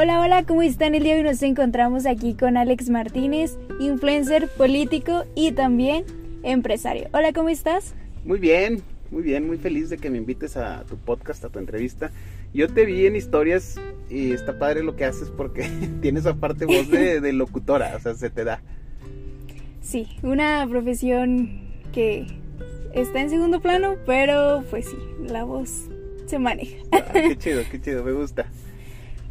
Hola, hola, ¿cómo están? El día de hoy nos encontramos aquí con Alex Martínez, influencer, político y también empresario. Hola, ¿cómo estás? Muy bien, muy bien, muy feliz de que me invites a tu podcast, a tu entrevista. Yo te vi en historias y está padre lo que haces porque tienes aparte voz de, de locutora, o sea, se te da. Sí, una profesión que está en segundo plano, pero pues sí, la voz se maneja. Ah, qué chido, qué chido, me gusta.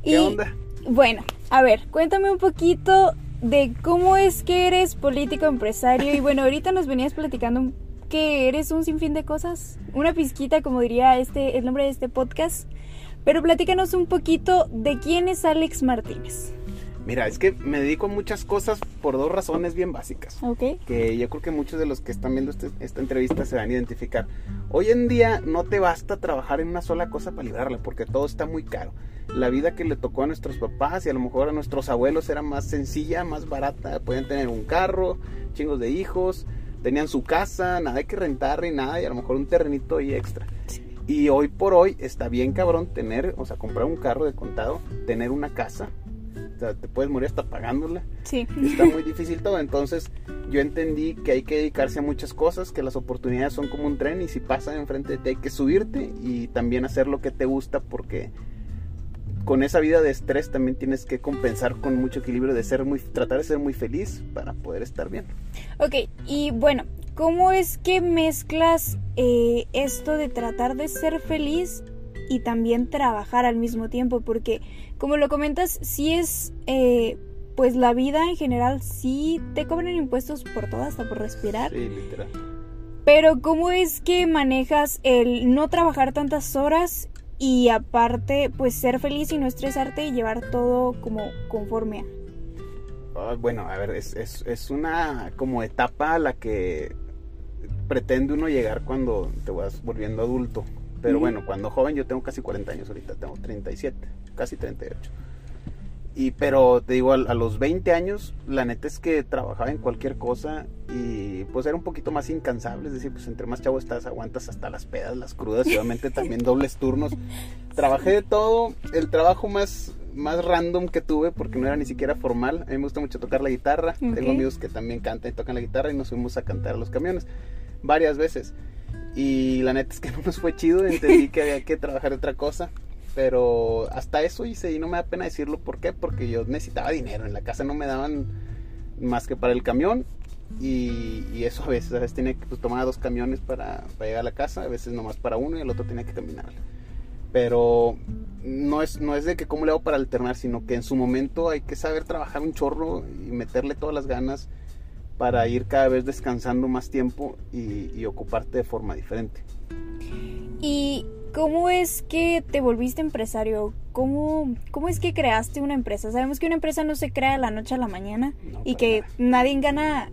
¿Qué Y, onda? Bueno, a ver, cuéntame un poquito de cómo es que eres político empresario y bueno, ahorita nos venías platicando que eres un sinfín de cosas, una pizquita como diría este el nombre de este podcast, pero platícanos un poquito de quién es Alex Martínez. Mira, es que me dedico a muchas cosas por dos razones bien básicas. ¿Ok? que yo creo que muchos de los que están viendo este- esta entrevista se van a identificar. Hoy en día no te basta trabajar en una sola cosa para librarla, porque todo está muy caro. La vida que le tocó a nuestros papás y a lo mejor a nuestros abuelos era más sencilla, más barata. Podían tener un carro, chingos de hijos, tenían su casa, nada que rentar ni nada, y a lo mejor un terrenito y extra. Y hoy por hoy está bien cabrón tener, o sea, comprar un carro de contado, tener una casa. Sea, te puedes morir hasta pagándola Sí. está muy difícil todo. Entonces yo entendí que hay que dedicarse a muchas cosas, que las oportunidades son como un tren y si pasan enfrente de ti hay que subirte y también hacer lo que te gusta porque con esa vida de estrés también tienes que compensar con mucho equilibrio de ser muy, tratar de ser muy feliz para poder estar bien. Ok, y bueno, ¿cómo es que mezclas eh, esto de tratar de ser feliz y también trabajar al mismo tiempo? Porque, como lo comentas, sí es, eh, pues la vida en general, sí te cobran impuestos por todo, hasta por respirar. Sí, literal. Pero, ¿cómo es que manejas el no trabajar tantas horas y aparte, pues ser feliz y no estresarte y llevar todo como conforme a? Ah, bueno, a ver, es, es, es una como etapa a la que pretende uno llegar cuando te vas volviendo adulto. Pero bueno, cuando joven yo tengo casi 40 años ahorita, tengo 37, casi 38. Y pero te digo, a, a los 20 años, la neta es que trabajaba en cualquier cosa y pues era un poquito más incansable, es decir, pues entre más chavo estás, aguantas hasta las pedas, las crudas y obviamente también dobles turnos. Trabajé de todo, el trabajo más, más random que tuve, porque no era ni siquiera formal, a mí me gusta mucho tocar la guitarra, Ok. tengo amigos que también cantan y tocan la guitarra y nos fuimos a cantar a los camiones varias veces. Y la neta es que no nos fue chido, entendí que había que trabajar otra cosa. Pero hasta eso hice y no me da pena decirlo. ¿Por qué? Porque yo necesitaba dinero. En la casa no me daban más que para el camión. Y, y eso a veces, a veces tenía que pues, tomar dos camiones para, para llegar a la casa. A veces nomás para uno y el otro tenía que caminar. Pero no es, no es de que cómo le hago para alternar, sino que en su momento hay que saber trabajar un chorro y meterle todas las ganas para ir cada vez descansando más tiempo y, y ocuparte de forma diferente. ¿Y cómo es que te volviste empresario? ¿Cómo, ¿Cómo es que creaste una empresa? Sabemos que una empresa no se crea de la noche a la mañana No, y que nada. nadie gana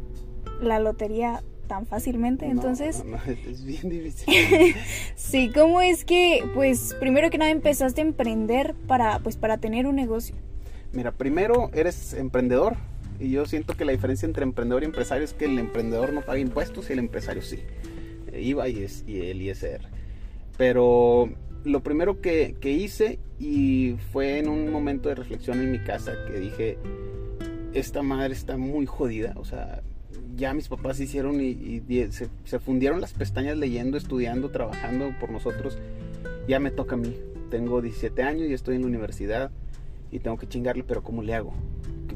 la lotería tan fácilmente. No, Entonces, no, es bien difícil. sí, ¿cómo es que, pues, primero que nada empezaste a emprender para, pues, para tener un negocio? Mira, primero eres emprendedor y yo siento que la diferencia entre emprendedor y empresario es que el emprendedor no paga impuestos y el empresario sí. IVA y, el ISR. Pero lo primero que, que hice y fue en un momento de reflexión en mi casa que dije, esta madre está muy jodida, o sea, ya mis papás hicieron y, se fundieron las pestañas leyendo, estudiando, trabajando por nosotros, ya me toca a mí. Tengo 17 años y estoy en la universidad y tengo que chingarle, pero ¿cómo le hago?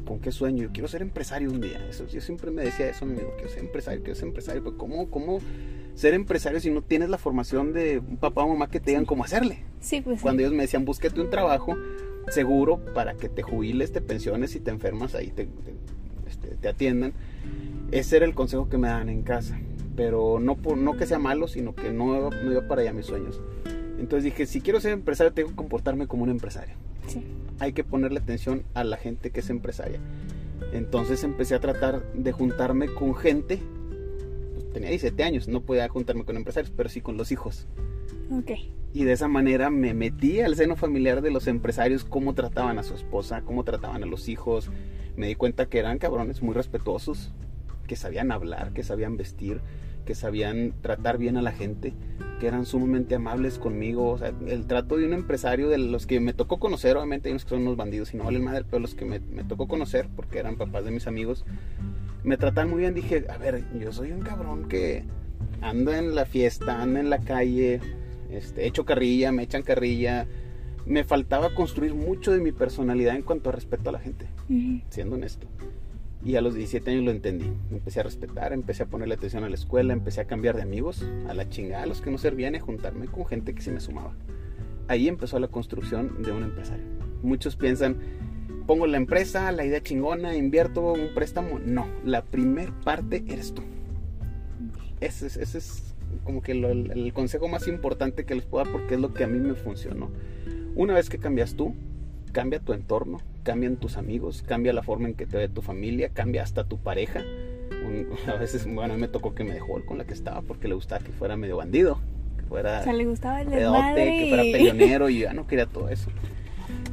¿Qué- ¿Con qué sueño? Yo quiero ser empresario un día. Eso, yo siempre me decía eso, amigo, quiero ser empresario, quiero ser empresario, pero ¿cómo, cómo ser empresario si no tienes la formación de un papá o mamá que te digan cómo hacerle? Sí, pues. sí. Cuando ellos me decían, búsquete un trabajo seguro para que te jubiles, te pensiones y te enfermas, ahí te, te, este, te atiendan. Ese era el consejo que me daban en casa. Pero no, por, no que sea malo, sino que no, no iba para allá mis sueños. Entonces dije, si quiero ser empresario, tengo que comportarme como un empresario. Sí. Hay que ponerle atención a la gente que es empresaria. Entonces empecé a tratar de juntarme con gente. Pues, tenía 17 años, no podía juntarme con empresarios, pero sí con los hijos. Ok. Y de esa manera me metí al seno familiar de los empresarios, cómo trataban a su esposa, cómo trataban a los hijos. Me di cuenta que eran cabrones muy respetuosos, que sabían hablar, que sabían vestir, que sabían tratar bien a la gente, que eran sumamente amables conmigo. O sea, el trato de un empresario, de los que me tocó conocer, obviamente hay unos que son unos bandidos y no valen madre, pero los que me, me tocó conocer, porque eran papás de mis amigos, me tratan muy bien. Dije, a ver, yo soy un cabrón que anda en la fiesta, anda en la calle, este, echo carrilla, me echan carrilla. Me faltaba construir mucho de mi personalidad en cuanto a respeto a la gente, siendo honesto. Y a los 17 años lo entendí. empecé a respetar, empecé a ponerle atención a la escuela, empecé a cambiar de amigos, a la chingada, a los que no servían a juntarme con gente que sí me sumaba. Ahí empezó la construcción de un empresario. Muchos piensan, pongo la empresa, la idea chingona, invierto un préstamo. No, la primer parte eres tú. Ese, es como que el, consejo más importante que les puedo dar porque es lo que a mí me funcionó. Una vez que cambias tú, cambia tu entorno, cambian tus amigos, cambia la forma en que te ve tu familia, cambia hasta tu pareja. a veces, bueno, a mí me tocó que me dejó con la que estaba porque le gustaba que fuera medio bandido, que fuera o sea, le gustaba el pedote, que fuera peleonero y ya no quería todo eso.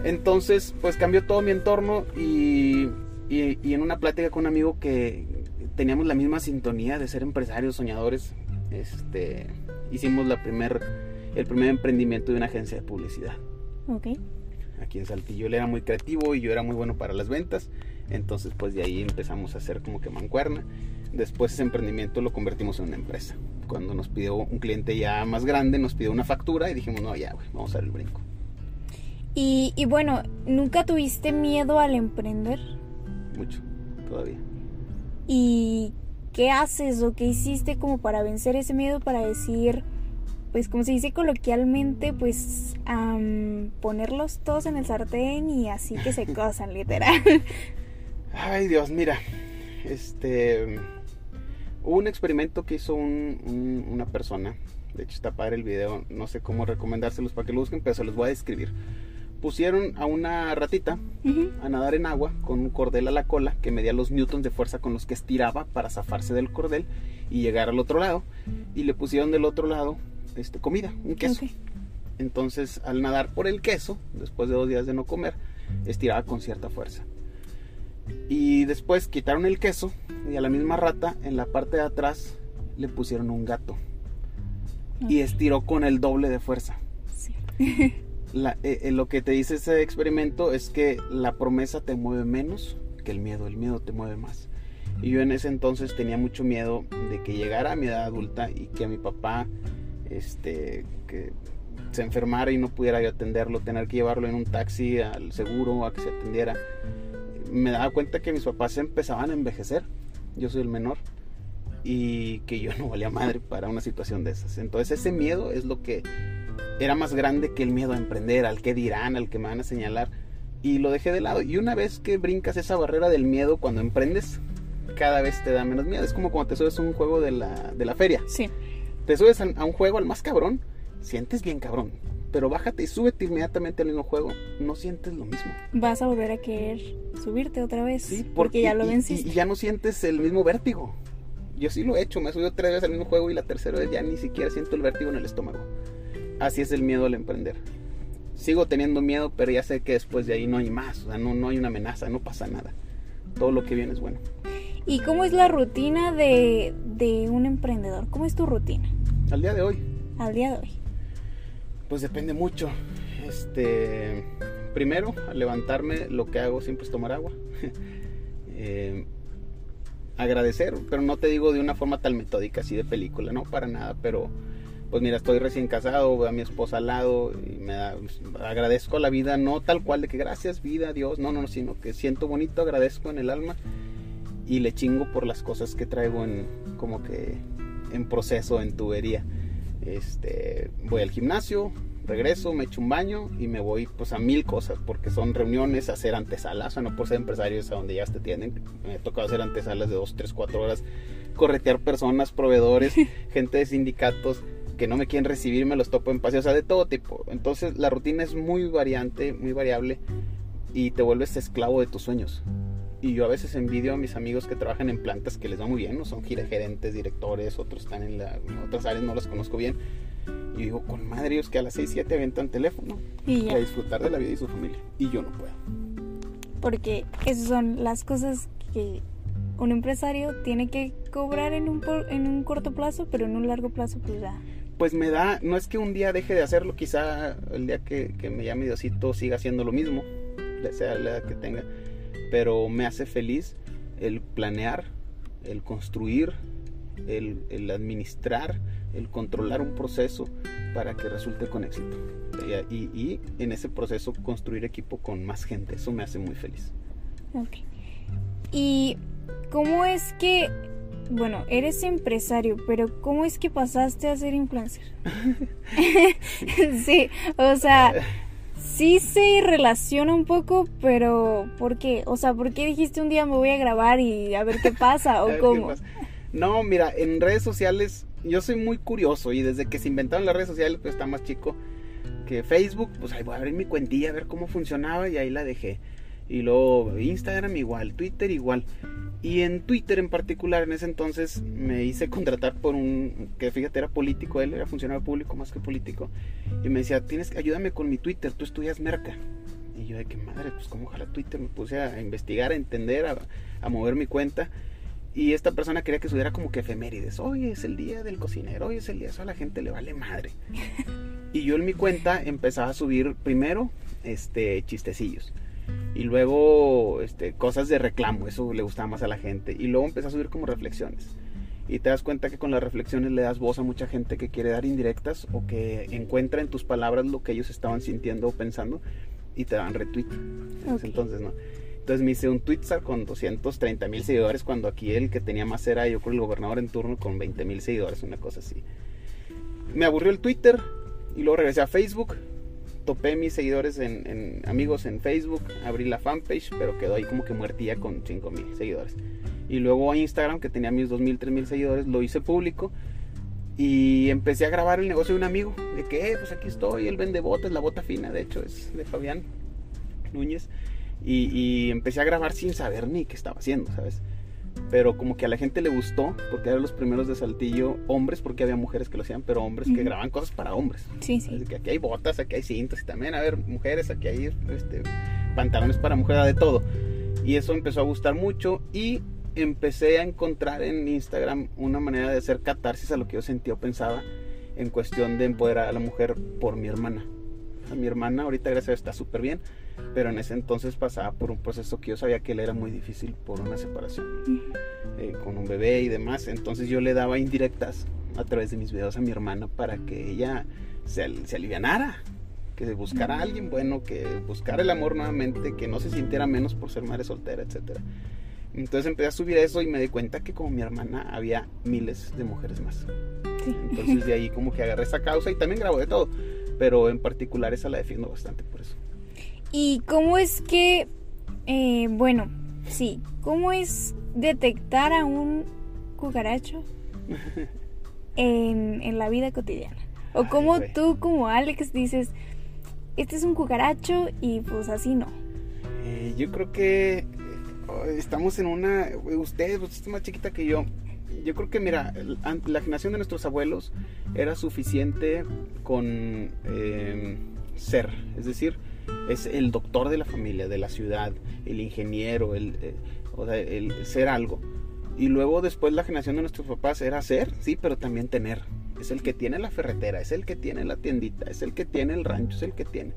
Entonces, pues cambió todo mi entorno y, y, y en una plática con un amigo que teníamos la misma sintonía de ser empresarios, soñadores, este, hicimos la primer, el primer emprendimiento de una agencia de publicidad. Ok aquí en Saltillo. Él era muy creativo y yo era muy bueno para las ventas. Entonces, pues de ahí empezamos a hacer como que mancuerna. Después ese emprendimiento lo convertimos en una empresa. Cuando nos pidió un cliente ya más grande, nos pidió una factura y dijimos, no, ya, vamos a dar el brinco. Y, y bueno, ¿nunca tuviste miedo al emprender? Mucho, todavía. ¿Y qué haces o qué hiciste como para vencer ese miedo, para decir, pues como se dice coloquialmente, pues ponerlos todos en el sartén y así que se cosan, literal. Ay Dios, mira, este, hubo un experimento que hizo una persona, de hecho está padre el video, no sé cómo recomendárselos para que lo busquen, pero se los voy a describir. Pusieron a una ratita a nadar en agua con un cordel a la cola que medía los newtons de fuerza con los que estiraba para zafarse del cordel y llegar al otro lado. Y le pusieron del otro lado este, comida, un queso. Entonces, al nadar por el queso, después de dos días de no comer, estiraba con cierta fuerza. Y después quitaron el queso y a la misma rata, en la parte de atrás, le pusieron un gato. Y estiró con el doble de fuerza. Eh, eh, lo que te dice ese experimento es que la promesa te mueve menos que el miedo. El miedo te mueve más. Y yo en ese entonces tenía mucho miedo de que llegara a mi edad adulta y que a mi papá este, que se enfermara y no pudiera yo atenderlo, tener que llevarlo en un taxi al seguro a que se atendiera. Me daba cuenta que mis papás empezaban a envejecer, yo soy el menor, y que yo no valía madre para una situación de esas. Entonces ese miedo es lo que era más grande que el miedo a emprender, al que dirán, al que me van a señalar, y lo dejé de lado. Y una vez que brincas esa barrera del miedo cuando emprendes, cada vez te da menos miedo. Es como cuando te subes un juego de la, de la feria. Sí te subes a, un juego al más cabrón, sientes bien cabrón. Pero bájate y súbete inmediatamente al mismo juego, no sientes lo mismo. Vas a volver a querer subirte otra vez. Sí, porque, ya lo venciste. Y, ya no sientes el mismo vértigo. Yo sí lo he hecho, me he subido tres veces al mismo juego y la tercera vez ya ni siquiera siento el vértigo en el estómago. Así es el miedo al emprender. Sigo teniendo miedo, pero ya sé que después de ahí no hay más. O sea, no, no hay una amenaza, no pasa nada. Todo lo que viene es bueno. ¿Y cómo es la rutina de, de un emprendedor? ¿Cómo es tu rutina? Al día de hoy. Al día de hoy. Pues depende mucho. Este, primero, al levantarme, lo que hago siempre es tomar agua. Eh, agradecer, pero no te digo de una forma tan metódica, así de película, no para nada, pero pues mira, estoy recién casado, veo a mi esposa al lado y me da, agradezco a la vida, no tal cual de que gracias vida, Dios, no, no, sino que siento bonito, agradezco en el alma y le chingo por las cosas que traigo en como que en proceso en tubería. Este, voy al gimnasio, regreso, me echo un baño y me voy pues a mil cosas, porque son reuniones, hacer antesalas, o sea, no por ser empresarios a donde ya te tienen, me ha tocado hacer antesalas de 2, 3, 4 horas, corretear personas, proveedores, gente de sindicatos que no me quieren recibir, me los topo en paseo, o sea, de todo tipo. Entonces la rutina es muy variante, muy variable y te vuelves esclavo de tus sueños. Y yo a veces envidio a mis amigos que trabajan en plantas que les va muy bien, no son gerentes, directores, otros están en, la, otras áreas, no las conozco bien. Y digo, con madre, ellos que a las 6, 7 aventan teléfono y a disfrutar de la vida y su familia. Y yo no puedo. Porque esas son las cosas que un empresario tiene que cobrar en un, en un corto plazo, pero en un largo plazo pues ya. Pues me da, no es que un día deje de hacerlo, quizá el día que, me llame Diosito siga haciendo lo mismo, sea la edad que tenga, pero me hace feliz el planear, el construir, el, el administrar, el controlar un proceso para que resulte con éxito. Y, y, en ese proceso construir equipo con más gente, eso me hace muy feliz. Ok. ¿Y cómo es que, bueno, eres empresario, pero cómo es que pasaste a ser influencer? sí, o sea, sí se relaciona un poco, pero ¿por qué? O sea, ¿por qué dijiste un día me voy a grabar y a ver qué pasa o cómo? No, mira, en redes sociales yo soy muy curioso y desde que se inventaron las redes sociales, pues está más chico que Facebook, pues ahí voy a abrir mi cuentilla a ver cómo funcionaba y ahí la dejé. Y luego Instagram igual, Twitter igual. Y en Twitter en particular, en ese entonces me hice contratar por un, que fíjate, era político, él era funcionario público más que político. Y me decía, tienes que ayúdame con mi Twitter, tú estudias merca. Y yo de qué madre, pues cómo ojalá Twitter, me puse a investigar, a entender, a, a mover mi cuenta. Y esta persona quería que subiera como que efemérides. Hoy es el día del cocinero, hoy es el día, eso a la gente le vale madre. Y yo en mi cuenta empezaba a subir primero este chistecillos. Y luego este, cosas de reclamo, eso le gustaba más a la gente. Y luego empecé a subir como reflexiones. Y te das cuenta que con las reflexiones le das voz a mucha gente que quiere dar indirectas o que encuentra en tus palabras lo que ellos estaban sintiendo o pensando y te dan retweet. Entonces, ¿no? Entonces me hice un Twitter con 230 mil seguidores cuando aquí el que tenía más era yo creo el gobernador en turno con 20 mil seguidores, una cosa así. Me aburrió el Twitter y luego regresé a Facebook. Topé mis seguidores en, amigos en Facebook, abrí la fanpage, pero quedó ahí como que muertía con 5 mil seguidores. Y luego Instagram, que tenía mis 2 mil, 3 mil seguidores, lo hice público y empecé a grabar el negocio de un amigo. De que, eh, pues aquí estoy, él vende botas, la bota fina, de hecho, es de Fabián Núñez. Y, empecé a grabar sin saber ni qué estaba haciendo, ¿sabes? Pero como que a la gente le gustó, porque eran los primeros de Saltillo, hombres, porque había mujeres que lo hacían, pero hombres que grababan cosas para hombres. Sí, sí. que aquí hay botas, aquí hay cintas, y también, a ver, mujeres, aquí hay este, pantalones para mujeres, de todo. Y eso empezó a gustar mucho y empecé a encontrar en Instagram una manera de hacer catarsis a lo que yo sentía o pensaba en cuestión de empoderar a la mujer por mi hermana. A mi hermana ahorita gracias a Dios está súper bien, pero en ese entonces pasaba por un proceso que yo sabía que él era muy difícil por una separación eh, con un bebé y demás. Entonces yo le daba indirectas a través de mis videos a mi hermana para que ella se, se alivianara, que buscara a alguien bueno, que buscara el amor nuevamente, que no se sintiera menos por ser madre soltera, etcétera. Entonces empecé a subir eso y me di cuenta que como mi hermana había miles de mujeres más. Entonces de ahí como que agarré esa causa y también grabo de todo, pero en particular esa la defiendo bastante por eso. ¿Y cómo es que, eh, bueno, sí, cómo es detectar a un cucaracho en, la vida cotidiana? O cómo tú, como Alex, dices, este es un cucaracho y pues así no. Eh, yo creo que eh, estamos en una, usted, usted es más chiquita que yo. Yo creo que, mira, la generación de nuestros abuelos era suficiente con ser, es decir, es el doctor de la familia, de la ciudad, el ingeniero, el, eh, o sea, el ser algo. Y luego después la generación de nuestros papás era ser, sí, pero también tener. Es el que tiene la ferretera, es el que tiene la tiendita, es el que tiene el rancho, es el que tiene.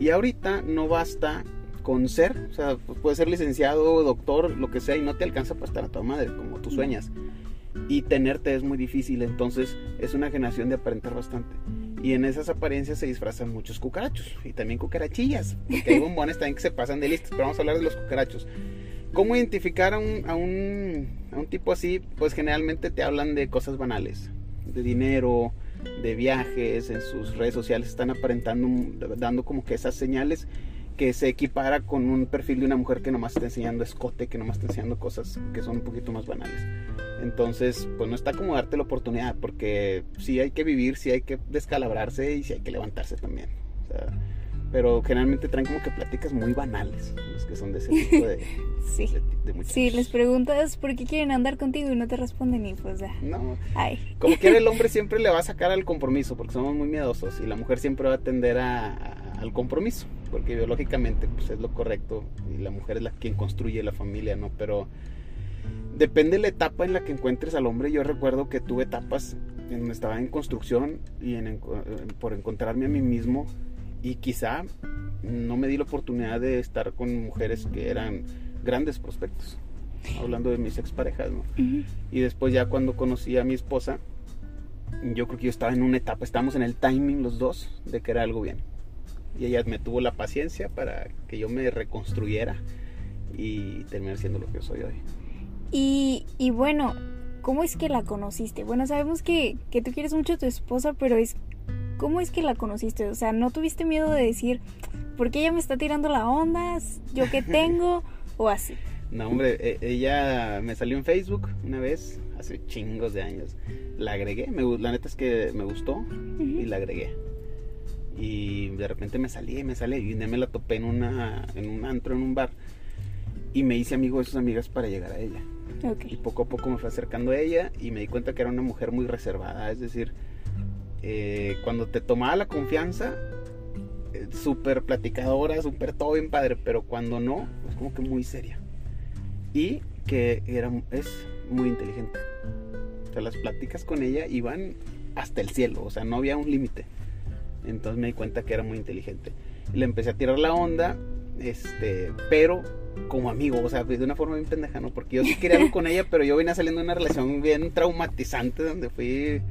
Y ahorita no basta con ser, o sea, puedes ser licenciado, doctor, lo que sea, y no te alcanza para estar a tu madre, como tú sueñas. Y tenerte es muy difícil, entonces es una generación de aparentar bastante. Y en esas apariencias se disfrazan muchos cucarachos y también cucarachillas, porque hay bombones también que se pasan de listas, pero vamos a hablar de los cucarachos. ¿Cómo identificar a un, a un, a un tipo así? Pues generalmente te hablan de cosas banales, de dinero, de viajes, en sus redes sociales están aparentando, dando como que esas señales que se equipara con un perfil de una mujer que nomás está enseñando escote, que nomás está enseñando cosas que son un poquito más banales. Entonces, pues no está como darte la oportunidad, porque sí hay que vivir, sí hay que descalabrarse y sí hay que levantarse también. pero generalmente traen como que pláticas muy banales, los que son de ese tipo de, sí. Sí, les preguntas por qué quieren andar contigo y no te responden y pues ya. No. Como quiera el hombre siempre le va a sacar al compromiso, porque somos muy miedosos y la mujer siempre va a tender al compromiso, porque biológicamente pues es lo correcto y la mujer es la quien construye la familia, ¿no? Pero depende de la etapa en la que encuentres al hombre. Yo recuerdo que tuve etapas en donde estaba en construcción y en, por encontrarme a mí mismo y quizá no me di la oportunidad de estar con mujeres que eran grandes prospectos, hablando de mis exparejas, ¿no? Y después ya cuando conocí a mi esposa, yo creo que yo estaba en una etapa, estábamos en el timing los dos de que era algo bien. Y ella me tuvo la paciencia para que yo me reconstruyera y terminar siendo lo que soy hoy. Y, y bueno, ¿cómo es que la conociste? Bueno, sabemos que, que tú quieres mucho a tu esposa, pero es ¿cómo es que la conociste? O sea, ¿no tuviste miedo de decir, ¿por qué ella me está tirando la onda? ¿Yo qué tengo? o así. No, hombre, e, ella me salió en Facebook una vez, hace chingos de años. La agregué, me, la neta es que me gustó y la agregué. Y de repente me salí, me salí y me la topé en, una, en un antro, en un bar. Y me hice amigo de sus amigas para llegar a ella. Y poco a poco me fue acercando a ella y me di cuenta que era una mujer muy reservada. Es decir, eh, cuando te tomaba la confianza, eh, súper platicadora, súper todo bien padre, pero cuando no, es como que muy seria. Y que era, es muy inteligente. O sea, las pláticas con ella iban hasta el cielo, o sea, no había un límite. Entonces me di cuenta que era muy inteligente. Le empecé a tirar la onda, este, pero como amigo, o sea, de una forma bien pendeja, ¿no? Porque yo sí quería algo con ella, pero yo venía saliendo de una relación bien traumatizante donde fui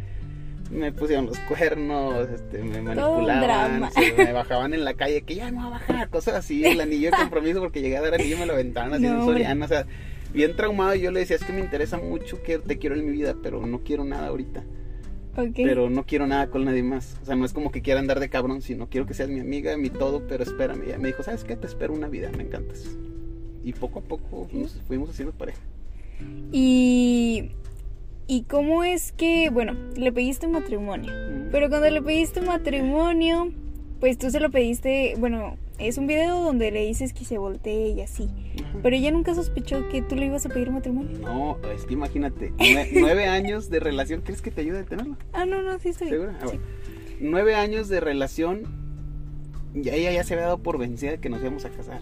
me pusieron los cuernos, este, me manipulaban, me bajaban en la calle que ya no va a bajar, cosas así, el anillo de compromiso porque llegué a dar anillo y me lo aventaban así en Soriana, o sea, bien traumado y yo le decía, es que me interesa mucho que te quiero en mi vida, pero no quiero nada ahorita. Pero no quiero nada con nadie más. O sea, no es como que quiera andar de cabrón, sino quiero que seas mi amiga, mi todo, pero espérame. Y me dijo, ¿sabes qué? Te espero una vida, me encantas. Y poco a poco nos fuimos haciendo pareja. Y ¿Y cómo es que, bueno, le pediste matrimonio? Pero cuando le pediste matrimonio, pues tú se lo pediste, bueno, es un video donde le dices que se voltee y así. Pero ella nunca sospechó que tú le ibas a pedir matrimonio. No, es que imagínate, nueve, años de relación, ¿crees que te ayude a tenerlo? Ah, no, no, sí estoy. ¿Segura? Ah, nueve años de relación, ya ella ya se había dado por vencida de que nos íbamos a casar.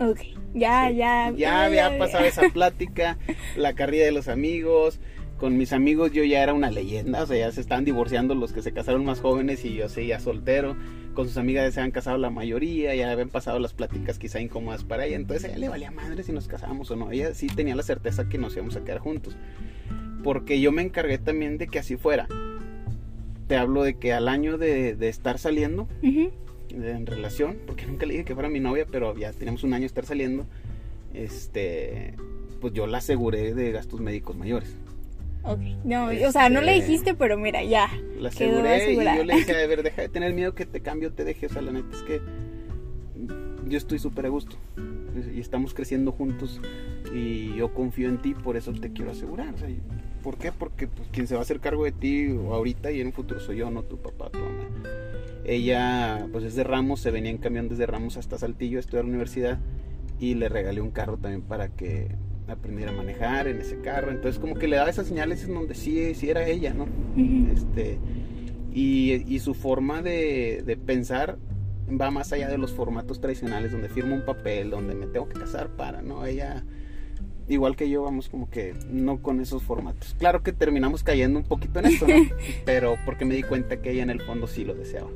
Ok, ya, ya. Ya había pasado esa plática, la carrilla de los amigos. Con mis amigos yo ya era una leyenda, o sea, ya se están divorciando los que se casaron más jóvenes y yo seguía soltero. Con sus amigas ya se han casado la mayoría, ya habían pasado las pláticas quizá incómodas para ella. Entonces a ella le valía madre si nos casábamos o no. Ella sí tenía la certeza que nos íbamos a quedar juntos. Porque yo me encargué también de que así fuera. Te hablo de que al año de, estar saliendo, en relación, porque nunca le dije que fuera mi novia, pero ya teníamos un año de estar saliendo, este, pues yo la aseguré de gastos médicos mayores. Ok, no, o sea, no le este, dijiste, pero mira, ya. La aseguré y yo le dije, a ver, deja de tener miedo que te cambio, te deje, o sea, la neta es que yo estoy súper a gusto y estamos creciendo juntos y yo confío en ti, por eso te quiero asegurar. O sea, ¿Por qué? Porque pues, quien se va a hacer cargo de ti ahorita y en un futuro soy yo, no tu papá, tu mamá. Ella, pues es de Ramos, se venía en camión desde Ramos hasta Saltillo a estudiar la universidad y le regalé un carro también para que aprendiera a manejar en ese carro. Entonces como que le daba esas señales en donde sí, sí era ella, ¿no? este, y, su forma de, de, pensar va más allá de los formatos tradicionales donde firmo un papel, donde me tengo que casar para, ¿no? Ella igual que yo, vamos como que no con esos formatos. Claro que terminamos cayendo un poquito en esto, ¿no? Pero porque me di cuenta que ella en el fondo sí lo deseaba.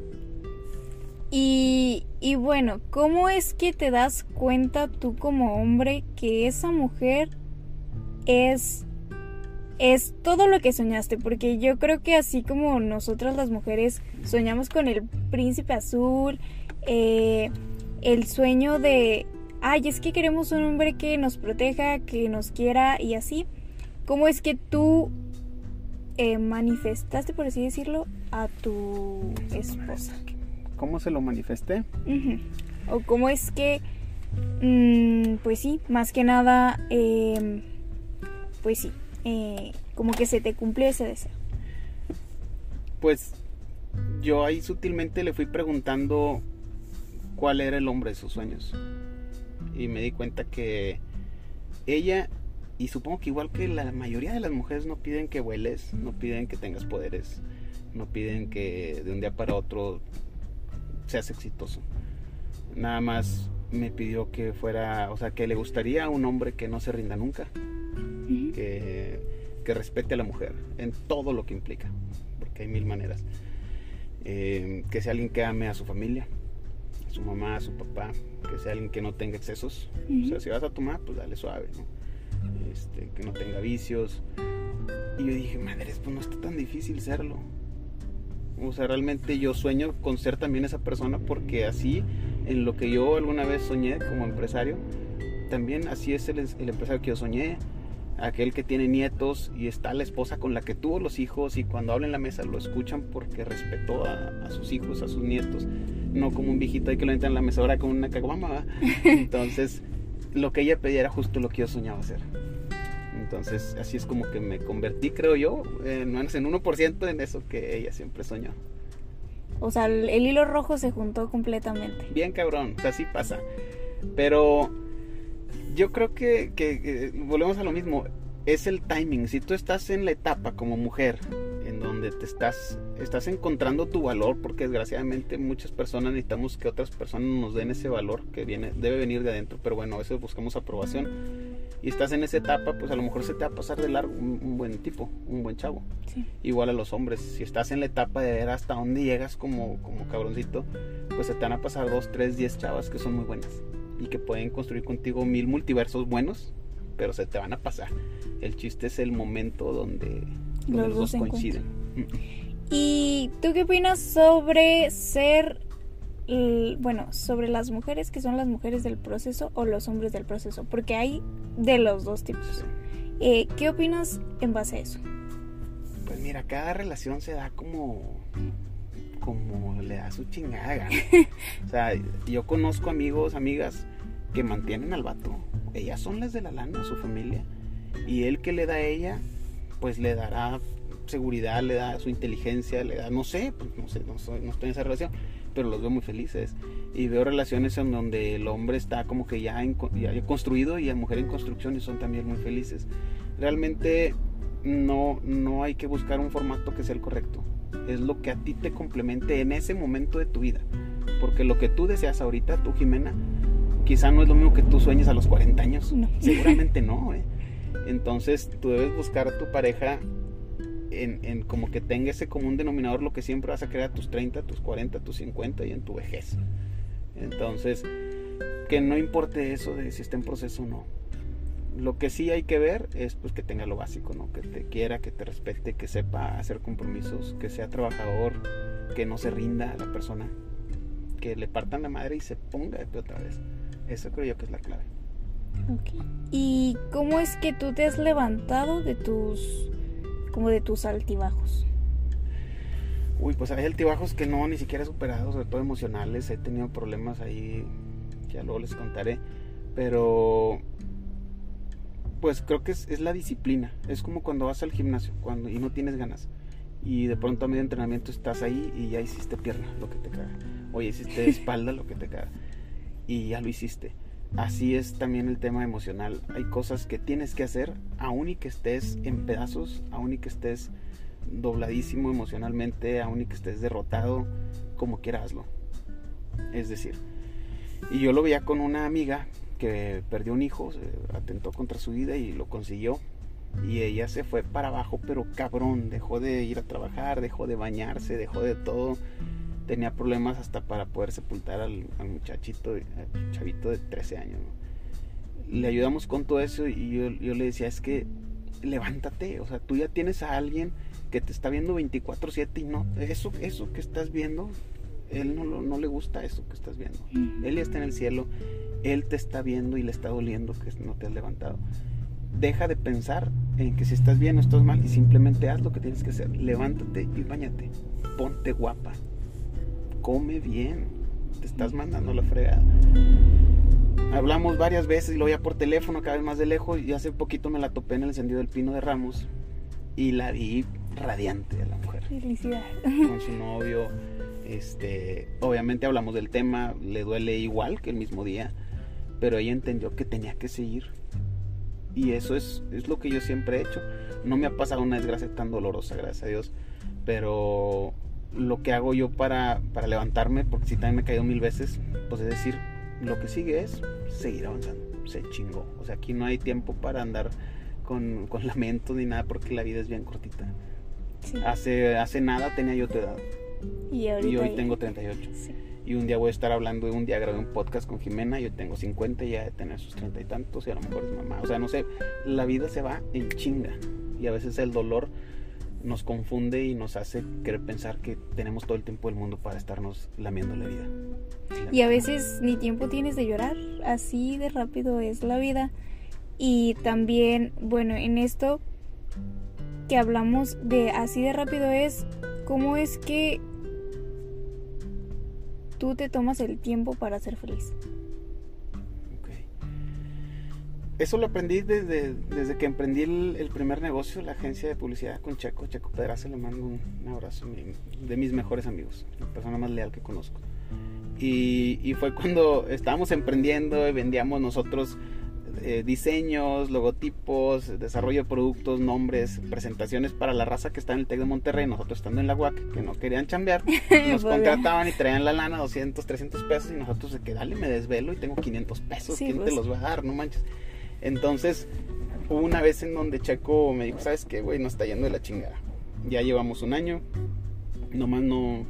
Y, y bueno, ¿cómo es que te das cuenta tú como hombre que esa mujer es es todo lo que soñaste, porque yo creo que así como nosotras las mujeres soñamos con el príncipe azul, eh, el sueño de ay, es que queremos un hombre que nos proteja, que nos quiera y así. ¿Cómo es que tú eh, manifestaste, por así decirlo, a tu esposa? ¿Cómo se lo manifesté? O cómo es que, mm, pues sí, más que nada, em, pues sí, eh, como que se te cumplió ese deseo. Pues yo ahí sutilmente le fui preguntando cuál era el hombre de sus sueños y me di cuenta que ella, y supongo que igual que la mayoría de las mujeres no piden que hueles, no piden que tengas poderes, no piden que de un día para otro seas exitoso. Nada más me pidió que fuera, o sea, que le gustaría a un hombre que no se rinda nunca, que, que, respete a la mujer en todo lo que implica, porque hay mil maneras. Eh, que sea alguien que ame a su familia, a su mamá, a su papá, que sea alguien que no tenga excesos. O sea, si vas a tomar, pues dale suave, ¿no? Este, que no tenga vicios. Y yo dije, madre, pues no está tan difícil serlo. O sea, realmente yo sueño con ser también esa persona porque así, en lo que yo alguna vez soñé como empresario, también así es el, empresario que yo soñé. Aquel que tiene nietos y está la esposa con la que tuvo los hijos y cuando habla en la mesa lo escuchan porque respetó a, sus hijos, a sus nietos. No como un viejito ahí que lo entra en la mesa ahora con una caguama. Entonces, lo que ella pedía era justo lo que yo soñaba hacer. Entonces, así es como que me convertí, creo yo, en, en 1% en eso que ella siempre soñó. O sea, el, hilo rojo se juntó completamente. Bien cabrón, o sea, así pasa. Pero yo creo que, que, volvemos a lo mismo, es el timing. Si tú estás en la etapa como mujer, en donde te estás, estás encontrando tu valor, porque desgraciadamente muchas personas necesitamos que otras personas nos den ese valor que viene, debe venir de adentro, pero bueno, a veces buscamos aprobación y estás en esa etapa, pues a lo mejor se te va a pasar de largo un, buen tipo, un buen chavo. Igual a los hombres, si estás en la etapa de ver hasta dónde llegas como, como cabroncito, pues se te van a pasar dos, tres, diez chavas que son muy buenas y que pueden construir contigo mil multiversos buenos, pero se te van a pasar. El chiste es el momento donde, los, dos coinciden. ¿Y tú qué opinas sobre ser bueno, sobre las mujeres que son las mujeres del proceso o los hombres del proceso, porque hay de los dos tipos. Eh, ¿Qué opinas en base a eso? Pues mira, cada relación se da como como le da su chingada o sea, yo conozco amigos, amigas que mantienen al vato. Ellas son las de la lana, su familia. Y él que le da a ella, pues le dará seguridad, le da su inteligencia, le da, no sé, pues no sé, no, no estoy en esa relación pero los veo muy felices. Y veo relaciones en donde el hombre está como que ya, ya construido y la mujer en construcción y son también muy felices. Realmente no, no hay que buscar un formato que sea el correcto. Es lo que a ti te complemente en ese momento de tu vida. Porque lo que tú deseas ahorita, tú Jimena, quizá no es lo mismo que tú sueñes a los 40 años. Seguramente no. ¿eh? Entonces tú debes buscar a tu pareja en, como que tenga ese común denominador lo que siempre vas a crear a tus 30, tus 40, tus 50 y en tu vejez. Entonces, que no importe eso de si está en proceso o no. Lo que sí hay que ver es pues que tenga lo básico, ¿no? Que te quiera, que te respete, que sepa hacer compromisos, que sea trabajador, que no se rinda a la persona, que le partan la madre y se ponga de otra vez. Eso creo yo que es la clave. ¿Y cómo es que tú te has levantado de tus como de tus altibajos? Uy, pues hay altibajos que no, ni siquiera he superado, sobre todo emocionales. He tenido problemas ahí, ya luego les contaré. Pero, pues creo que es, la disciplina. Es como cuando vas al gimnasio cuando, y no tienes ganas. Y de pronto a medio entrenamiento estás ahí y ya hiciste pierna, lo que te caga. Oye, hiciste espalda, lo que te caga. Y ya lo hiciste así es también el tema emocional. Hay cosas que tienes que hacer, aun y que estés en pedazos, aun y que estés dobladísimo emocionalmente, aun y que estés derrotado, como quieras Es decir, y yo lo veía con una amiga que perdió un hijo, atentó contra su vida y lo consiguió. Y ella se fue para abajo, pero cabrón, dejó de ir a trabajar, dejó de bañarse, dejó de todo tenía problemas hasta para poder sepultar al, muchachito, al chavito de 13 años. Le ayudamos con todo eso y yo, le decía, es que levántate, o sea, tú ya tienes a alguien que te está viendo 24/7 y no, eso, eso que estás viendo, él no, no le gusta eso que estás viendo. Él ya está en el cielo, él te está viendo y le está doliendo que no te has levantado. Deja de pensar en que si estás bien o estás mal y simplemente haz lo que tienes que hacer. Levántate y bañate. Ponte guapa come bien, te estás mandando la fregada. Hablamos varias veces y lo veía por teléfono cada vez más de lejos y hace poquito me la topé en el encendido del pino de Ramos y la vi radiante a la mujer. Felicidad. Con su novio. Este, obviamente hablamos del tema, le duele igual que el mismo día, pero ella entendió que tenía que seguir. Y eso es, es lo que yo siempre he hecho. No me ha pasado una desgracia tan dolorosa, gracias a Dios, pero lo que hago yo para, para levantarme, porque si también me he caído mil veces, pues es decir, lo que sigue es seguir avanzando, se chingó. O sea, aquí no hay tiempo para andar con, con lamentos ni nada porque la vida es bien cortita. Sí. Hace, hace nada tenía yo tu edad Y, y hoy ya- tengo 38. Sí. Y un día voy a estar hablando de un día grabé un podcast con Jimena, yo tengo 50 y ya de tener sus 30 y tantos y a lo mejor es mamá. O sea, no sé, la vida se va en chinga y a veces el dolor nos confunde y nos hace querer pensar que tenemos todo el tiempo del mundo para estarnos lamiendo la vida. Y a veces ni tiempo tienes de llorar, así de rápido es la vida. Y también, bueno, en esto que hablamos de así de rápido es cómo es que tú te tomas el tiempo para ser feliz. Eso lo aprendí desde, desde que emprendí el, el primer negocio, la agencia de publicidad con Checo. Checo Pedraza le mando un, un abrazo, mi- de mis mejores amigos, la persona más leal que conozco. Y, y fue cuando estábamos emprendiendo y vendíamos nosotros eh, diseños, logotipos, desarrollo de productos, nombres, presentaciones para la raza que está en el TEC de Monterrey, nosotros estando en la UAC, que no querían chambear, nos Pobre. contrataban y traían la lana 200, 300 pesos y nosotros de que dale, me desvelo y tengo 500 pesos, Sí, ¿quién pues. te los va a dar? No manches. Entonces, hubo una vez en donde Checo me dijo, ¿sabes qué, güey? Nos está yendo de la chingada. Ya llevamos un año, nomás no,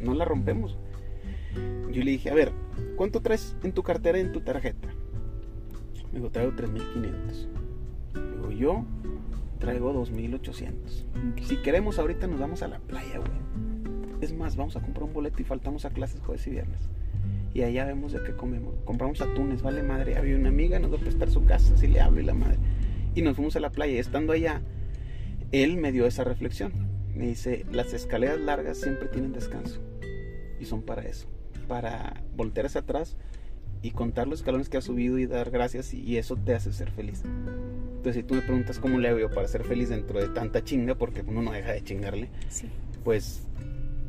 no la rompemos. Yo le dije, a ver, ¿cuánto traes en tu cartera y en tu tarjeta? Me dijo, traigo 3500. Digo, yo traigo 2800. Si queremos, ahorita nos vamos a la playa, güey. Es más, vamos a comprar un boleto y faltamos a clases jueves y viernes. Y allá vemos de qué comemos. Compramos atunes, vale madre. Había una amiga, nos va a prestar su casa, si le hablo y la madre. Y nos fuimos a la playa. Y estando allá, él me dio esa reflexión. Me dice, las escaleras largas siempre tienen descanso. Y son para eso. Para voltear hacia atrás y contar los escalones que has subido y dar gracias. Y y eso te hace ser feliz. Entonces, si tú me preguntas cómo le hago yo para ser feliz dentro de tanta chinga, porque uno no deja de chingarle, Sí. pues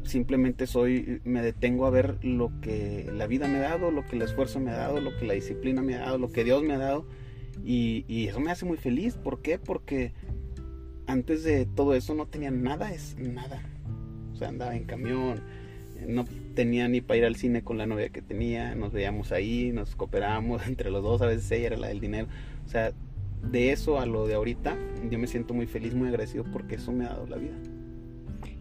simplemente soy, me detengo a ver lo que la vida me ha dado, lo que el esfuerzo me ha dado, lo que la disciplina me ha dado, lo que Dios me ha dado. Y, y eso me hace muy feliz. ¿Por qué? Porque antes de todo eso no tenía nada, es nada. O sea, andaba en camión, no tenía ni para ir al cine con la novia que tenía, nos veíamos ahí, nos cooperábamos entre los dos, a veces ella era la del dinero. O sea, de eso a lo de ahorita, yo me siento muy feliz, muy agradecido porque eso me ha dado la vida.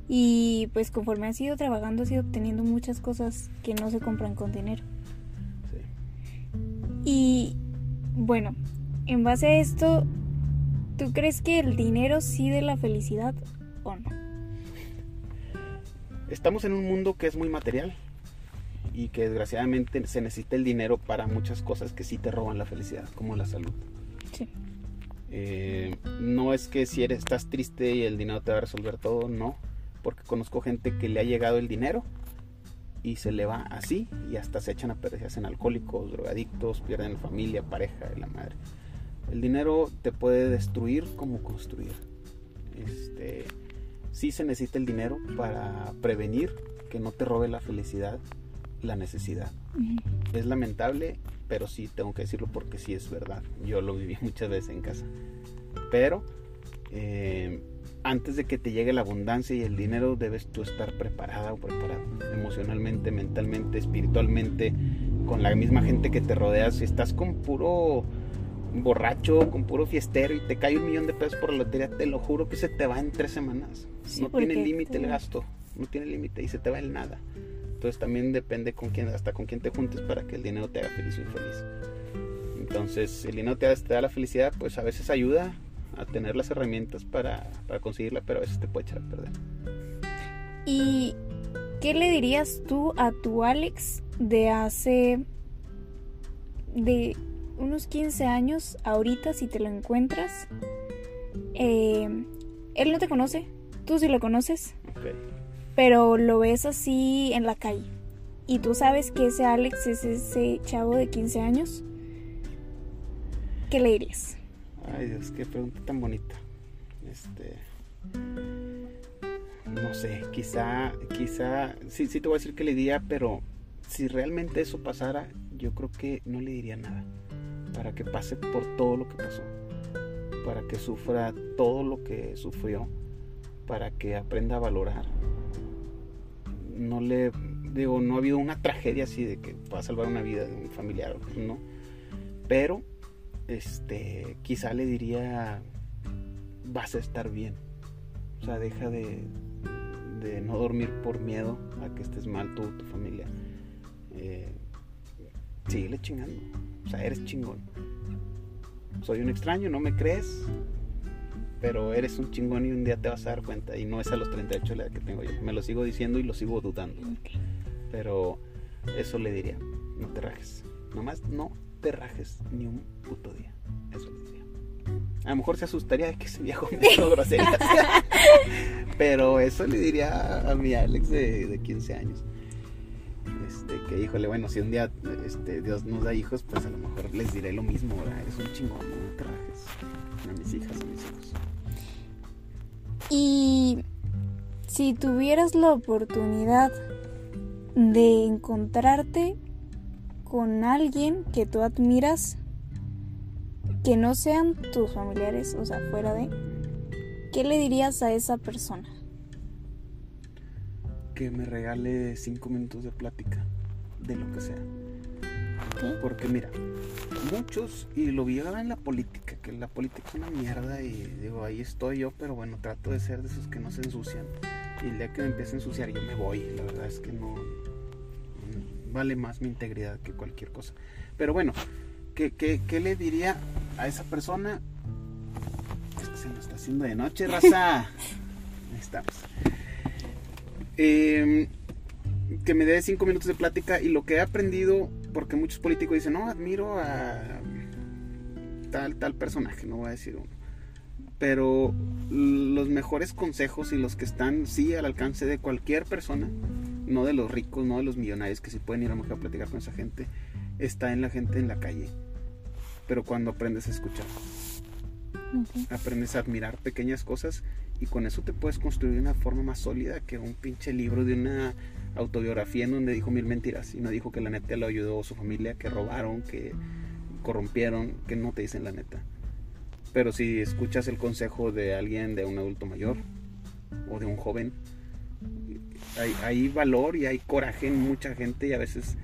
Y pues conforme has ido trabajando, has ido obteniendo muchas cosas que no se compran con dinero. Sí. Y bueno, en base a esto, ¿tú crees que el dinero sí de la felicidad o no? Estamos en un mundo que es muy material y que desgraciadamente se necesita el dinero para muchas cosas que sí te roban la felicidad, como la salud. Sí. Eh, no es que si eres, estás triste y el dinero te va a resolver todo, no, porque conozco gente que le ha llegado el dinero y se le va así y hasta se echan a perder, se hacen alcohólicos, drogadictos, pierden familia, pareja la madre. El dinero te puede destruir como construir. Este, sí se necesita el dinero para prevenir que no te robe la felicidad, la necesidad. Es lamentable, pero sí tengo que decirlo porque sí es verdad. Yo lo viví muchas veces en casa. Pero eh, antes de que te llegue la abundancia y el dinero, debes tú estar preparada o preparado emocionalmente, mentalmente, espiritualmente, con la misma gente que te rodea. Si estás con puro borracho, con puro fiestero y te cae un millón de pesos por la lotería, te lo juro que se te va en tres semanas. Sí, no tiene límite el gasto, no tiene límite y se te va en nada. Entonces también depende con quién, hasta con quién te juntes para que el dinero te haga feliz o infeliz. Entonces, el dinero te da la felicidad, pues a veces ayuda a tener las herramientas para, para conseguirla, pero a veces te puede echar a perder. ¿Y qué le dirías tú a tu Alex de hace de unos 15 años, ahorita si te lo encuentras? Eh, él no te conoce, tú sí lo conoces, pero lo ves así en la calle. Y tú sabes que ese Alex es ese chavo de 15 años. ¿Qué le dirías? Ay Dios, qué pregunta tan bonita. Este. No sé, quizá, quizá, sí, sí te voy a decir que le diría, pero si realmente eso pasara, yo creo que no le diría nada. Para que pase por todo lo que pasó. Para que sufra todo lo que sufrió. Para que aprenda a valorar. No le, digo, no ha habido una tragedia así de que va a salvar una vida de un familiar, no. Pero este, quizá le diría vas a estar bien. O sea, deja de, de no dormir por miedo a que estés mal tú o tu familia. Eh, síguele chingando. O sea, eres chingón. Soy un extraño, no me crees. Pero eres un chingón y un día te vas a dar cuenta. Y no es a los 38 la edad que tengo yo. Me lo sigo diciendo y lo sigo dudando. Pero eso le diría. No te rajes. Nomás no te rajes ni un puto día. Eso le diría. A lo mejor se asustaría de que ese viejo me dijo groserías. Pero eso le diría a mi Alex de, de 15 años. Este, que híjole, bueno, si un día este, Dios nos da hijos, pues a lo mejor les diré lo mismo, ¿verdad? Eres un chingón, no te rajes. A mis hijas, a mis hijos. Y si tuvieras la oportunidad de encontrarte con alguien que tú admiras, que no sean tus familiares, o sea, fuera de, ¿qué le dirías a esa persona? Que me regale cinco minutos de plática, de lo que sea. ¿Qué? Porque mira, muchos, y lo vi ahora en la política, que la política es una mierda y digo, ahí estoy yo, pero bueno, trato de ser de esos que no se ensucian. Y el día que me empiece a ensuciar yo me voy, la verdad es que no, vale más mi integridad que cualquier cosa. Pero bueno, ¿qué, qué, qué le diría a esa persona? Es que se nos está haciendo de noche, raza. Ahí estamos. Eh, que me dé cinco minutos de plática y lo que he aprendido, porque muchos políticos dicen, no, admiro a tal, tal personaje, no voy a decir uno. Pero los mejores consejos y los que están, sí, al alcance de cualquier persona, no de los ricos, no de los millonarios que sí pueden ir a lo mejor a platicar con esa gente, está en la gente en la calle. Pero cuando aprendes a escuchar, aprendes a admirar pequeñas cosas y con eso te puedes construir de una forma más sólida que un pinche libro de una autobiografía en donde dijo mil mentiras y no dijo que la neta lo ayudó su familia, que robaron, que corrompieron, que no te dicen la neta. Pero si escuchas el consejo de alguien, de un adulto mayor o de un joven, hay, valor y hay coraje en mucha gente y a veces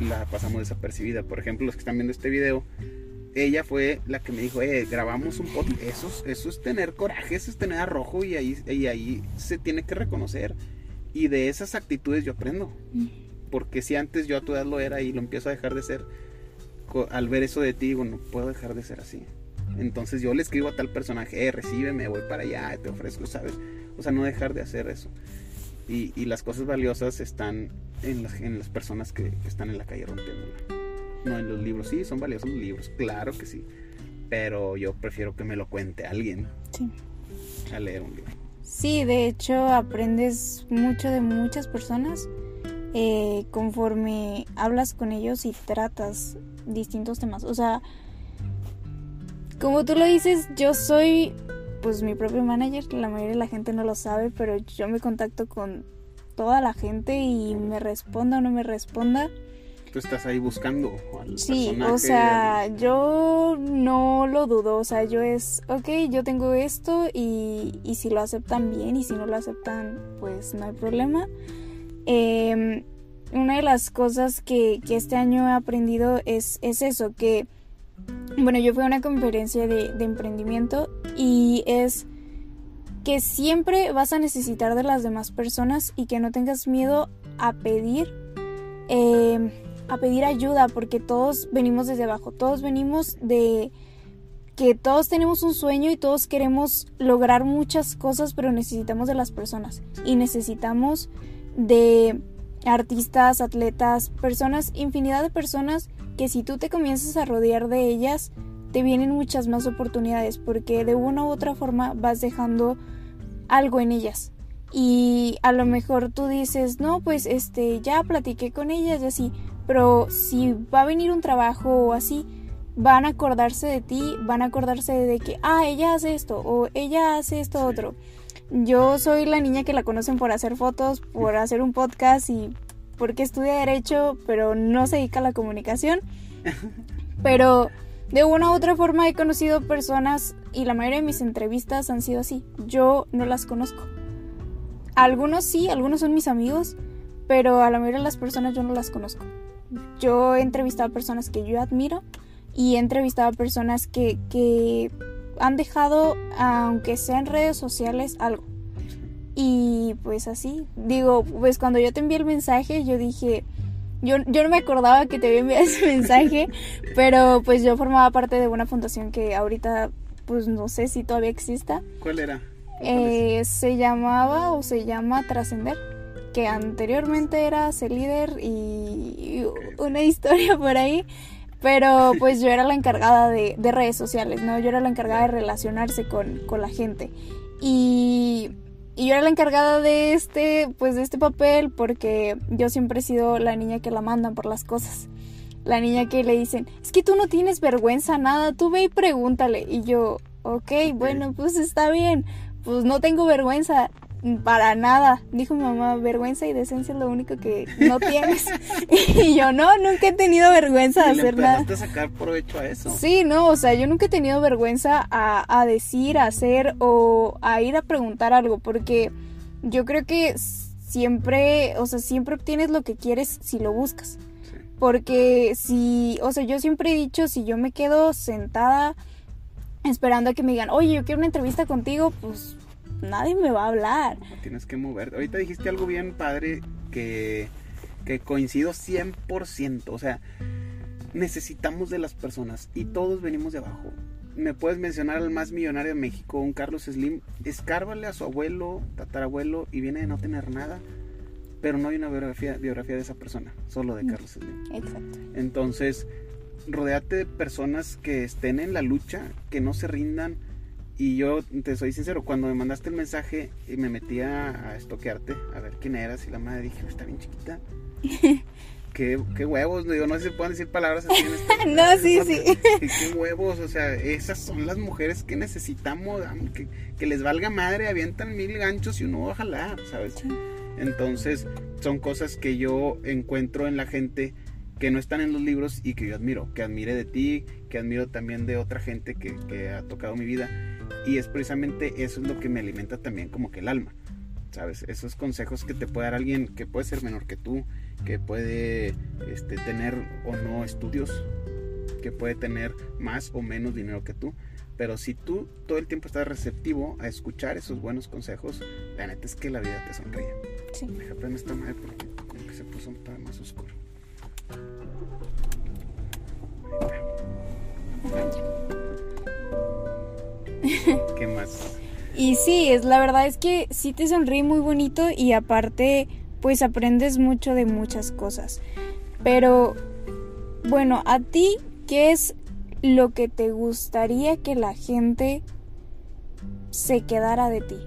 la pasamos desapercibida. Por ejemplo, los que están viendo este video, ella fue la que me dijo, eh, grabamos un podcast. Eso, es- eso es tener coraje, eso es tener arrojo y ahí, y ahí se tiene que reconocer. Y de esas actitudes yo aprendo. Porque si antes yo a tu edad lo era y lo empiezo a dejar de ser, al ver eso de ti, digo, no puedo dejar de ser así. Entonces yo le escribo a tal personaje, eh, recíbeme, voy para allá, te ofrezco, ¿sabes? O sea, no dejar de hacer eso. Y, y las cosas valiosas están en las, en las personas que, que están en la calle rompiéndola. No en los libros. Sí, son valiosos los libros, claro que sí. Pero yo prefiero que me lo cuente alguien Sí. a leer un libro. Sí, de hecho aprendes mucho de muchas personas eh, conforme hablas con ellos y tratas distintos temas. O sea, como tú lo dices, yo soy pues mi propio manager, la mayoría de la gente no lo sabe, pero yo me contacto con toda la gente y me responda o no me responda. Tú estás ahí buscando al Sí, personaje. o sea, yo no lo dudo, o sea, yo es, ok, yo tengo esto y, y si lo aceptan bien y si no lo aceptan, pues no hay problema. Em, una de las cosas que, que este año he aprendido es, es eso, que, bueno, yo fui a una conferencia de, emprendimiento y es que siempre vas a necesitar de las demás personas y que no tengas miedo a pedir. em, a pedir ayuda porque todos venimos desde abajo, todos venimos de que todos tenemos un sueño y todos queremos lograr muchas cosas, pero necesitamos de las personas y necesitamos de artistas, atletas, personas, infinidad de personas que si tú te comienzas a rodear de ellas, te vienen muchas más oportunidades porque de una u otra forma vas dejando algo en ellas. Y a lo mejor tú dices, no, pues este, ya platiqué con ellas y así, pero si va a venir un trabajo o así, van a acordarse de ti, van a acordarse de que, ah, ella hace esto o ella hace esto otro. Yo soy la niña que la conocen por hacer fotos, por hacer un podcast y porque estudia derecho, pero no se dedica a la comunicación. Pero de una u otra forma he conocido personas y la mayoría de mis entrevistas han sido así. Yo no las conozco. Algunos sí, algunos son mis amigos, pero a la mayoría de las personas yo no las conozco. Yo he entrevistado a personas que yo admiro y he entrevistado a personas que, que han dejado, aunque sea en redes sociales, algo. Y pues así, digo, pues cuando yo te envié el mensaje, yo dije, yo, yo no me acordaba que te había enviado ese mensaje, pero pues yo formaba parte de una fundación que ahorita, pues no sé si todavía exista. ¿Cuál era? Eh, se llamaba o se llama Trascender, que anteriormente era C Líder y, una historia por ahí. Pero pues yo era la encargada de, de, redes sociales, ¿no? Yo era la encargada de relacionarse con, con la gente. Y y yo era la encargada de este, pues de este papel porque yo siempre he sido la niña que la mandan por las cosas. La niña que le dicen, es que tú no tienes vergüenza, nada, tú ve y pregúntale. Y yo, ok, bueno, pues está bien, pues no tengo vergüenza. Para nada, dijo mi mamá, vergüenza y decencia es lo único que no tienes. y yo no, nunca he tenido vergüenza de hacer nada. a sacar provecho a eso. Sí, no, o sea, yo nunca he tenido vergüenza a, a decir, a hacer o a ir a preguntar algo, porque yo creo que siempre, o sea, siempre obtienes lo que quieres si lo buscas. Porque si, o sea, yo siempre he dicho, si yo me quedo sentada esperando a que me digan, oye, yo quiero una entrevista contigo, pues nadie me va a hablar. Tienes que mover. Ahorita dijiste algo bien padre que, que coincido 100%. O sea, necesitamos de las personas y todos venimos de abajo. Me puedes mencionar al más millonario de México, un Carlos Slim. Escárvale a su abuelo, tatarabuelo y viene de no tener nada. Pero no hay una biografía, biografía de esa persona, solo de Carlos Slim. Exacto. Entonces, rodeate de personas que estén en la lucha, que no se rindan, y yo te soy sincero, cuando me mandaste el mensaje y me metí a, estoquearte, a ver quién eras, y la madre dije, está bien chiquita. ¿Qué, qué, huevos, digo, no sé si pueden decir palabras así en este, No, sí, sí. Qué, huevos, o sea, esas son las mujeres que necesitamos, que, que les valga madre, avientan mil ganchos y uno jalar, ¿sabes? Entonces, son cosas que yo encuentro en la gente que no están en los libros y que yo admiro, que admire de ti, que admiro también de otra gente que, que ha tocado mi vida y es precisamente eso es lo que me alimenta también como que el alma. ¿Sabes? Esos consejos que te puede dar alguien que puede ser menor que tú, que puede este, tener o no estudios, que puede tener más o menos dinero que tú. Pero si tú todo el tiempo estás receptivo a escuchar esos buenos consejos, la neta es que la vida te sonríe. Sí. Déjame esta madre porque como que se puso un poco más oscuro. ¿Qué más? Y sí, es la verdad es que sí te sonríe muy bonito y aparte pues aprendes mucho de muchas cosas. Pero bueno, a ti ¿qué es lo que te gustaría que la gente se quedara de ti?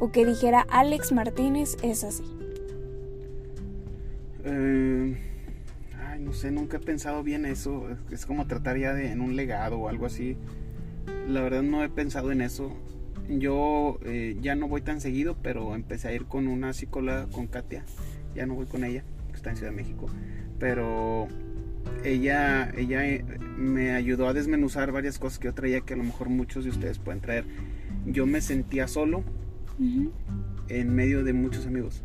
O que dijera Alex Martínez es así. Eh, no sé, nunca he pensado bien eso. Es como tratar ya de en un legado o algo así la verdad no he pensado en eso. Yo eh, ya no voy tan seguido, pero empecé a ir con una psicóloga, con Katia. Ya no voy con ella, que está en Ciudad de México. Pero ella, ella eh, me ayudó a desmenuzar varias cosas que yo traía que a lo mejor muchos de ustedes pueden traer. Yo me sentía solo en medio de muchos amigos.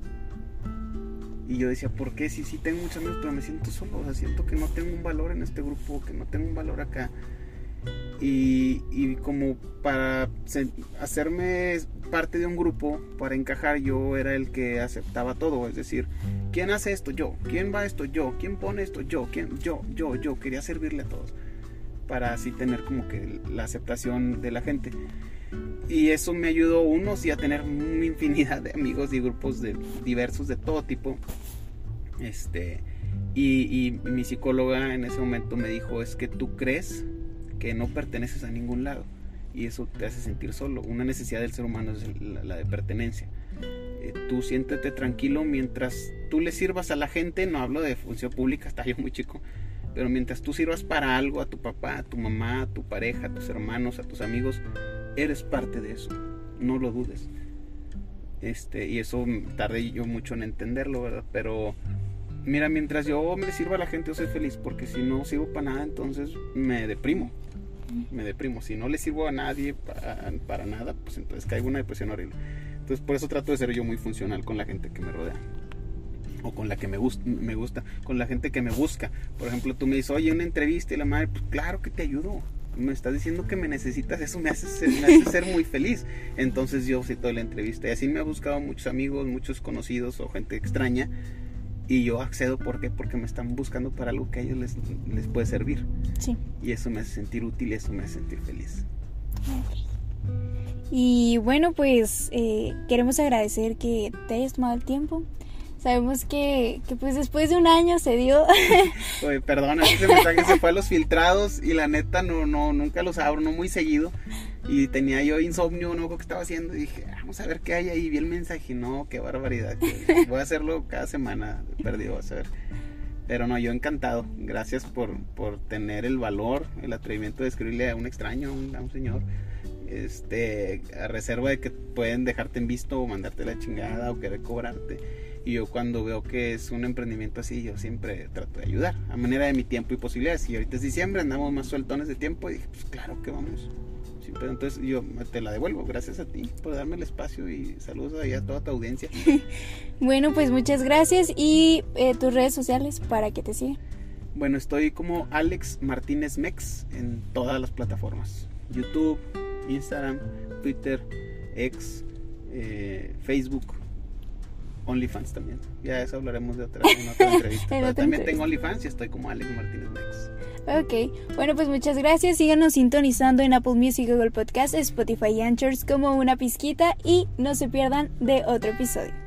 Y yo decía, ¿por qué? Si sí, tengo muchos amigos, pero me siento solo. O sea, siento que no tengo un valor en este grupo, que no tengo un valor acá. Y, como para hacerme parte de un grupo, para encajar, yo era el que aceptaba todo. Es decir, ¿quién hace esto? Yo. ¿Quién va a esto? Yo. ¿Quién pone esto? Yo. ¿Quién? Yo, yo, yo. Quería servirle a todos. Para así tener como que la aceptación de la gente. Y eso me ayudó, uno, sí, a tener una infinidad de amigos y grupos de, diversos de todo tipo. Este. Y, mi psicóloga en ese momento me dijo, es que tú crees que no perteneces a ningún lado y eso te hace sentir solo. Una necesidad del ser humano es la, de pertenencia. Eh, tú siéntete tranquilo mientras tú le sirvas a la gente, no hablo de función pública, está yo muy chico, pero mientras tú sirvas para algo a tu papá, a tu mamá, a tu pareja, a tus hermanos, a tus amigos, eres parte de eso, no lo dudes. Este, y eso tardé yo mucho en entenderlo, ¿verdad? Pero mira, mientras yo me sirva a la gente, yo soy feliz, porque si no sirvo para nada, entonces me deprimo me deprimo. Si no le sirvo a nadie para, nada, pues entonces caigo en una depresión horrible. Entonces por eso trato de ser yo muy funcional con la gente que me rodea. O con la que me, gusta, me gusta, con la gente que me busca. Por ejemplo, tú me dices, oye, una entrevista y la madre, pues claro que te ayudo. Me estás diciendo que me necesitas, eso me hace ser, me hace ser muy feliz. Entonces yo toda la entrevista y así me ha buscado muchos amigos, muchos conocidos o gente extraña y yo accedo ¿por qué? porque me están buscando para algo que a ellos les, les puede servir. Sí. Y eso me hace sentir útil y eso me hace sentir feliz. Y bueno, pues eh, queremos agradecer que te hayas tomado el tiempo. Sabemos que, que pues después de un año se dio. Oye, perdona, ese mensaje se fue a los filtrados y la neta no, no, nunca los abro, no muy seguido. Y tenía yo insomnio, no sé qué estaba haciendo. Y dije, ah, vamos a ver qué hay ahí. Vi el mensaje, no, qué barbaridad. Voy a hacerlo cada semana, perdido, a ver. Pero no, yo encantado. Gracias por, por tener el valor, el atrevimiento de escribirle a un extraño, a un, a un señor este, a reserva de que pueden dejarte en visto o mandarte la chingada o querer cobrarte. Y yo cuando veo que es un emprendimiento así, yo siempre trato de ayudar, a manera de mi tiempo y posibilidades. Y ahorita es diciembre, andamos más sueltones de tiempo y dije, pues claro que vamos. pero entonces yo te la devuelvo, gracias a ti por darme el espacio y saludos ahí a toda tu audiencia. bueno, pues muchas gracias y eh, tus redes sociales para que te sigan. Bueno, estoy como Alex Martínez Mex en todas las plataformas. YouTube, Instagram, Twitter, X, eh, Facebook, OnlyFans también. Ya eso hablaremos de otra, en otra entrevista. también tengo OnlyFans y estoy como Alex Martínez Mex. Ok, bueno pues muchas gracias. Síganos sintonizando en Apple Music, Google Podcast, Spotify y Anchors como una pizquita y no se pierdan de otro episodio.